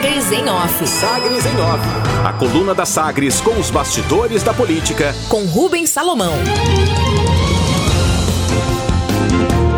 Sagres em Off. Sagres em Off. A coluna da Sagres com os bastidores da política. Com Rubens Salomão.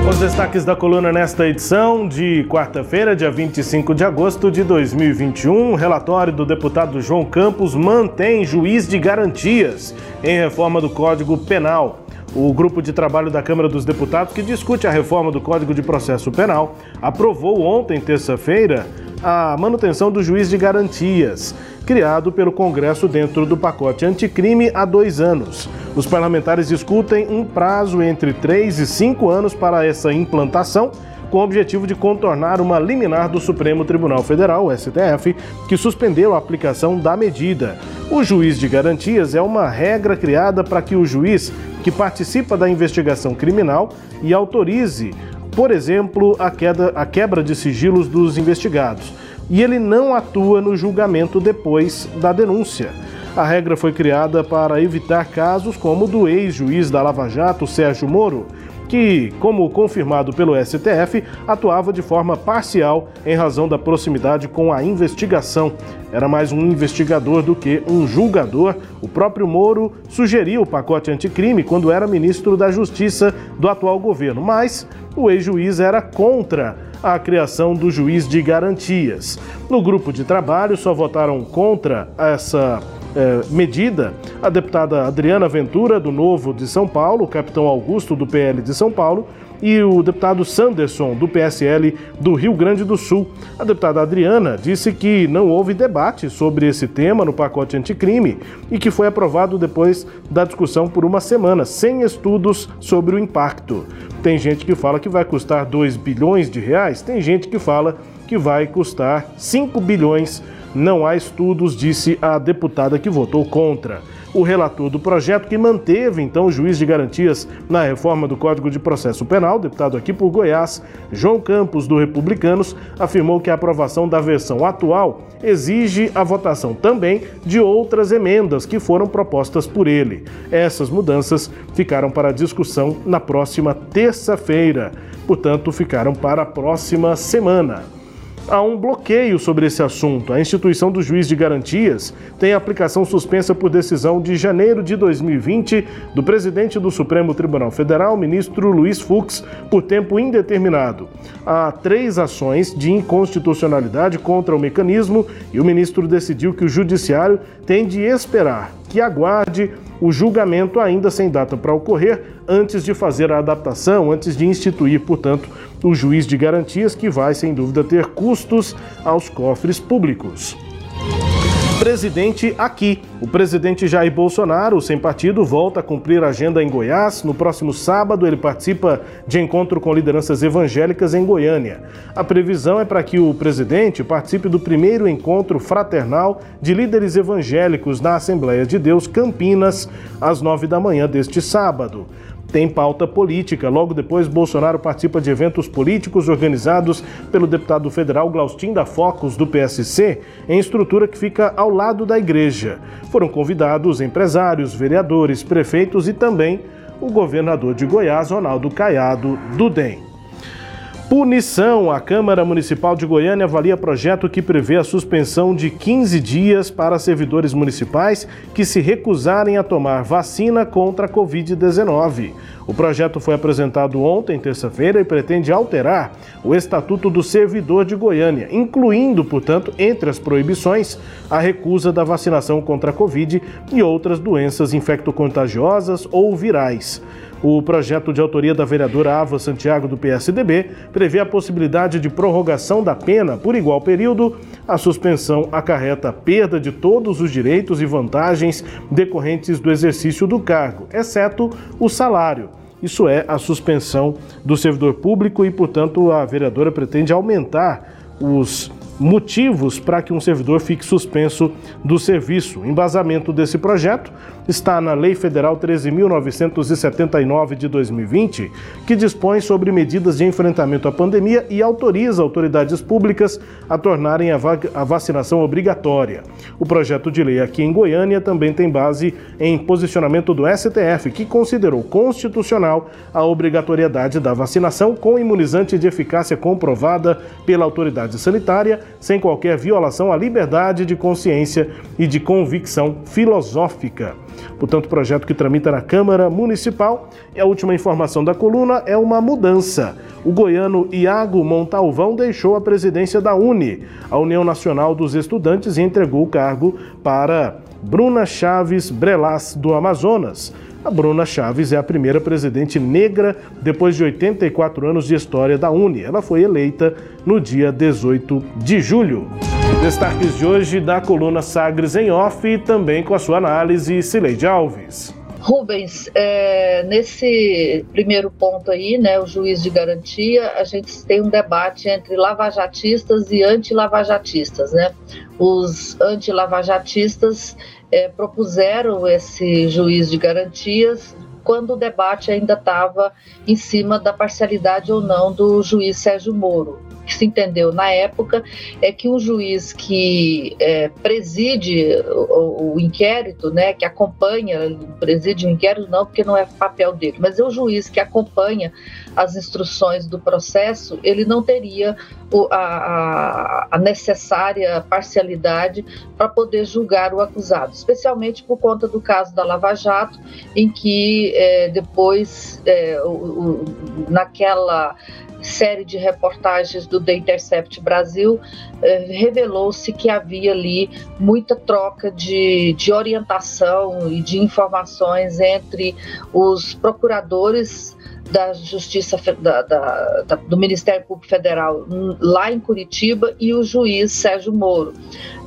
Os destaques da coluna nesta edição de quarta-feira, dia 25 de agosto de 2021. Relatório do deputado João Campos mantém juiz de garantias em reforma do Código Penal. O grupo de trabalho da Câmara dos Deputados, que discute a reforma do Código de Processo Penal, aprovou ontem, terça-feira, a manutenção do juiz de garantias, criado pelo Congresso dentro do pacote anticrime há dois anos. Os parlamentares discutem um prazo entre três e cinco anos para essa implantação com o objetivo de contornar uma liminar do Supremo Tribunal Federal, STF, que suspendeu a aplicação da medida. O juiz de garantias é uma regra criada para que o juiz que participa da investigação criminal e autorize por exemplo, a, queda, a quebra de sigilos dos investigados. E ele não atua no julgamento depois da denúncia. A regra foi criada para evitar casos como o do ex-juiz da Lava Jato, Sérgio Moro, que, como confirmado pelo STF, atuava de forma parcial em razão da proximidade com a investigação. Era mais um investigador do que um julgador. O próprio Moro sugeriu o pacote anticrime quando era ministro da Justiça do atual governo, mas o ex-juiz era contra a criação do juiz de garantias. No grupo de trabalho só votaram contra essa é, medida a deputada Adriana Ventura, do Novo de São Paulo, o capitão Augusto, do PL de São Paulo, e o deputado Sanderson, do PSL do Rio Grande do Sul. A deputada Adriana disse que não houve debate sobre esse tema no pacote anticrime e que foi aprovado depois da discussão por uma semana, sem estudos sobre o impacto. Tem gente que fala que vai custar 2 bilhões de reais, tem gente que fala que vai custar 5 bilhões. Não há estudos, disse a deputada que votou contra. O relator do projeto, que manteve então o juiz de garantias na reforma do Código de Processo Penal, deputado aqui por Goiás, João Campos, do Republicanos, afirmou que a aprovação da versão atual exige a votação também de outras emendas que foram propostas por ele. Essas mudanças ficaram para discussão na próxima terça-feira, portanto, ficaram para a próxima semana há um bloqueio sobre esse assunto. A instituição do juiz de garantias tem aplicação suspensa por decisão de janeiro de 2020 do presidente do Supremo Tribunal Federal, ministro Luiz Fux, por tempo indeterminado. Há três ações de inconstitucionalidade contra o mecanismo e o ministro decidiu que o judiciário tem de esperar que aguarde o julgamento ainda sem data para ocorrer antes de fazer a adaptação, antes de instituir, portanto, o juiz de garantias, que vai, sem dúvida, ter custos aos cofres públicos presidente aqui. O presidente Jair Bolsonaro, sem partido, volta a cumprir a agenda em Goiás. No próximo sábado, ele participa de encontro com lideranças evangélicas em Goiânia. A previsão é para que o presidente participe do primeiro encontro fraternal de líderes evangélicos na Assembleia de Deus Campinas, às nove da manhã deste sábado tem pauta política. Logo depois, Bolsonaro participa de eventos políticos organizados pelo deputado federal Glaustin da Focus, do PSC, em estrutura que fica ao lado da igreja. Foram convidados empresários, vereadores, prefeitos e também o governador de Goiás, Ronaldo Caiado, do DEM. Punição. A Câmara Municipal de Goiânia avalia projeto que prevê a suspensão de 15 dias para servidores municipais que se recusarem a tomar vacina contra a Covid-19. O projeto foi apresentado ontem, terça-feira, e pretende alterar o Estatuto do Servidor de Goiânia, incluindo, portanto, entre as proibições, a recusa da vacinação contra a Covid e outras doenças infectocontagiosas ou virais. O projeto de autoria da vereadora Ava Santiago do PSDB prevê a possibilidade de prorrogação da pena por igual período. A suspensão acarreta perda de todos os direitos e vantagens decorrentes do exercício do cargo, exceto o salário. Isso é a suspensão do servidor público e, portanto, a vereadora pretende aumentar os motivos para que um servidor fique suspenso do serviço. Embasamento desse projeto está na Lei Federal 13.979 de 2020, que dispõe sobre medidas de enfrentamento à pandemia e autoriza autoridades públicas a tornarem a, va a vacinação obrigatória. O projeto de lei aqui em Goiânia também tem base em posicionamento do STF, que considerou constitucional a obrigatoriedade da vacinação com imunizante de eficácia comprovada pela autoridade sanitária sem qualquer violação à liberdade de consciência e de convicção filosófica. Portanto, projeto que tramita na Câmara Municipal e a última informação da coluna é uma mudança. O goiano Iago Montalvão deixou a presidência da UNE, a União Nacional dos Estudantes, e entregou o cargo para Bruna Chaves Brelas, do Amazonas. A Bruna Chaves é a primeira presidente negra depois de 84 anos de história da UNE. Ela foi eleita no dia 18 de julho. Destaques de hoje da coluna Sagres em Off e também com a sua análise, Cileide Alves. Rubens, é, nesse primeiro ponto aí, né, o juiz de garantia, a gente tem um debate entre lavajatistas e anti-lavajatistas, né? Os anti-lavajatistas é, propuseram esse juiz de garantias quando o debate ainda estava em cima da parcialidade ou não do juiz Sérgio Moro. Que se entendeu na época é que um juiz que é, preside o, o, inquérito, né, que acompanha, preside o inquérito não porque não é papel dele, mas é o juiz que acompanha as instruções do processo, ele não teria o, a, a, necessária parcialidade para poder julgar o acusado, especialmente por conta do caso da Lava Jato, em que é, depois, é, o, naquela série de reportagens do The Intercept Brasil, eh, revelou-se que havia ali muita troca de, de orientação e de informações entre os procuradores da Justiça da, da, da, do Ministério Público Federal lá em Curitiba e o juiz Sérgio Moro.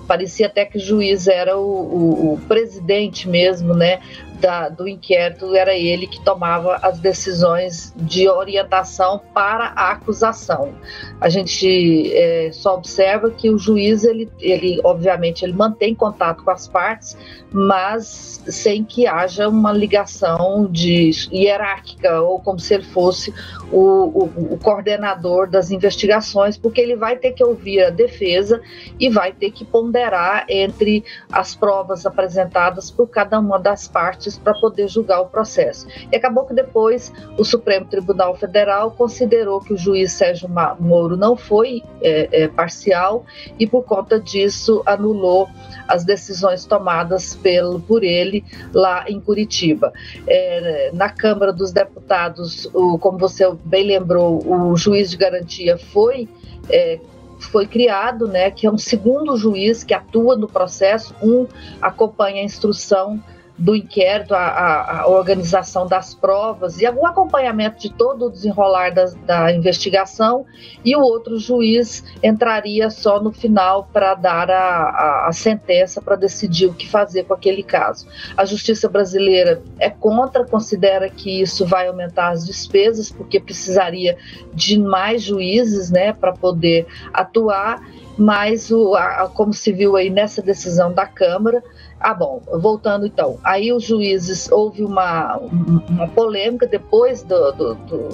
Parecia até que o juiz era o, o, o presidente mesmo, né, da, do inquérito era ele que tomava as decisões de orientação para a acusação. A gente é, só observa que o juiz, ele, ele obviamente, ele mantém contato com as partes, mas sem que haja uma ligação de hierárquica ou como se ele fosse o, o, o coordenador das investigações, porque ele vai ter que ouvir a defesa e vai ter que ponderar entre as provas apresentadas por cada uma das partes para poder julgar o processo. E acabou que depois o Supremo Tribunal Federal considerou que o juiz Sérgio Moro não foi é, é, parcial e, por conta disso, anulou as decisões tomadas pelo, por ele lá em Curitiba. É, na Câmara dos Deputados, o, como você bem lembrou, o juiz de garantia foi é, foi criado, né, que é um segundo juiz que atua no processo, um acompanha a instrução do inquérito, a, a, organização das provas e o acompanhamento de todo o desenrolar da, da investigação, e o outro juiz entraria só no final para dar a, a, a sentença, para decidir o que fazer com aquele caso. A justiça brasileira é contra, considera que isso vai aumentar as despesas, porque precisaria de mais juízes né, para poder atuar mas o, a, como se viu aí nessa decisão da Câmara, ah, bom, voltando então, aí os juízes, houve uma, uma polêmica depois do, do, do,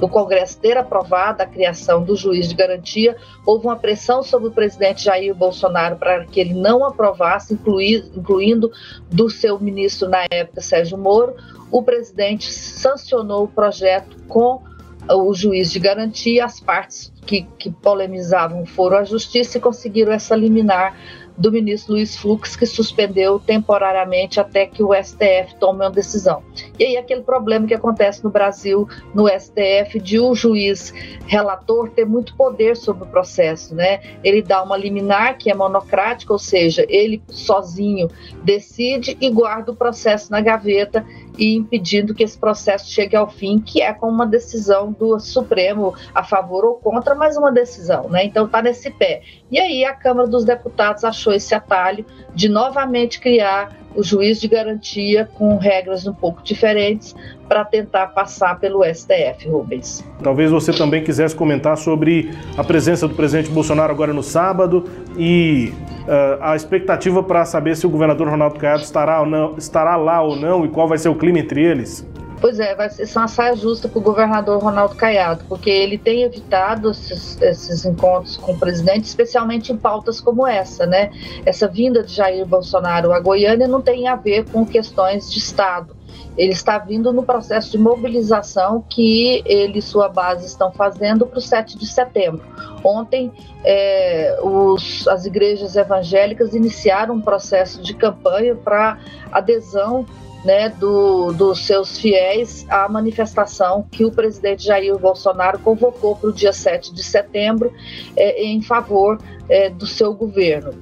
do Congresso ter aprovado a criação do juiz de garantia, houve uma pressão sobre o presidente Jair Bolsonaro para que ele não aprovasse, incluindo do seu ministro na época, Sérgio Moro. O presidente sancionou o projeto com o juiz de garantia, as partes que, que polemizavam foram à justiça e conseguiram essa liminar do ministro Luiz Fux, que suspendeu temporariamente até que o STF tome uma decisão. E aí aquele problema que acontece no Brasil, no STF, de o um juiz relator ter muito poder sobre o processo, né? Ele dá uma liminar que é monocrática, ou seja, ele sozinho decide e guarda o processo na gaveta e impedindo que esse processo chegue ao fim, que é com uma decisão do Supremo a favor ou contra, mas uma decisão, né? Então está nesse pé. E aí a Câmara dos Deputados achou esse atalho de novamente criar o juiz de garantia com regras um pouco diferentes para tentar passar pelo STF, Rubens. Talvez você também quisesse comentar sobre a presença do presidente Bolsonaro agora no sábado e uh, a expectativa para saber se o governador Ronaldo Caiado estará, ou não, estará lá ou não e qual vai ser o clima entre eles. Pois é, vai ser uma saia justa para o governador Ronaldo Caiado, porque ele tem evitado esses, esses, encontros com o presidente, especialmente em pautas como essa, né? Essa vinda de Jair Bolsonaro a Goiânia não tem a ver com questões de Estado, ele está vindo no processo de mobilização que ele e sua base estão fazendo para o 7 de setembro. Ontem, é, os, as igrejas evangélicas iniciaram um processo de campanha para adesão né, do, dos seus fiéis à manifestação que o presidente Jair Bolsonaro convocou para o dia 7 de setembro é, em favor é, do seu governo.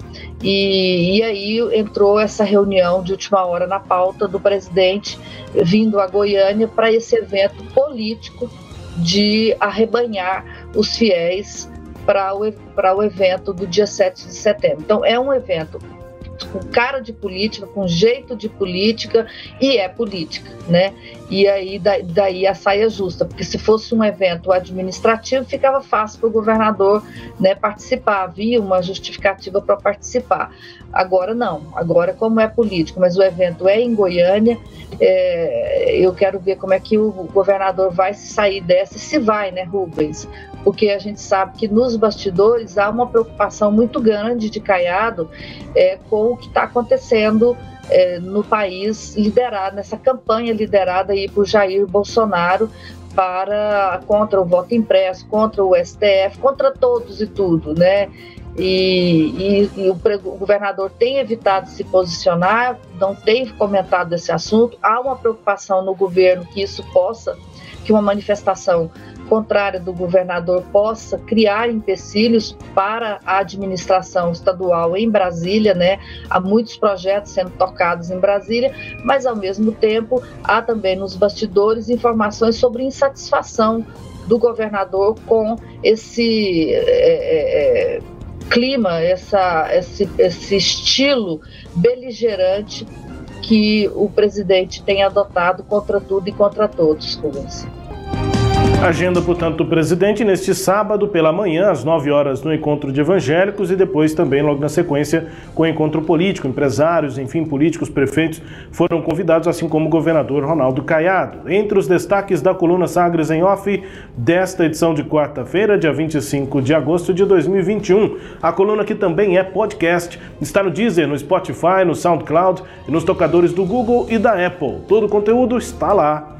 E, e, aí entrou essa reunião de última hora na pauta do presidente vindo a Goiânia para esse evento político de arrebanhar os fiéis para o, o evento do dia 7 de setembro. Então, é um evento com cara de política, com jeito de política e é política, né? E aí daí a saia justa, porque se fosse um evento administrativo ficava fácil para o governador, né, participar, havia uma justificativa para participar. Agora não, agora como é político, mas o evento é em Goiânia, é, eu quero ver como é que o governador vai sair dessa, se vai, né, Rubens? Porque a gente sabe que nos bastidores há uma preocupação muito grande de Caiado é, com o que está acontecendo é, no país, liderado nessa campanha liderada aí por Jair Bolsonaro para contra o voto impresso, contra o STF, contra todos e tudo, né? E, e, e o, o, governador tem evitado se posicionar, não tem comentado esse assunto. Há uma preocupação no governo que isso possa, que uma manifestação contrária do governador possa criar empecilhos para a administração estadual em Brasília, né? Há muitos projetos sendo tocados em Brasília, mas ao mesmo tempo há também nos bastidores informações sobre insatisfação do governador com esse é, é, clima, essa, esse, esse estilo beligerante que o presidente tem adotado contra tudo e contra todos, Rubens. Agenda, portanto, do presidente neste sábado pela manhã, às 9 horas, no encontro de evangélicos e depois também, logo na sequência, com o encontro político. Empresários, enfim, políticos, prefeitos foram convidados, assim como o governador Ronaldo Caiado. Entre os destaques da coluna Sagres em Off desta edição de quarta-feira, dia 25 de agosto de 2021. A coluna que também é podcast, está no Deezer, no Spotify, no SoundCloud e nos tocadores do Google e da Apple. Todo o conteúdo está lá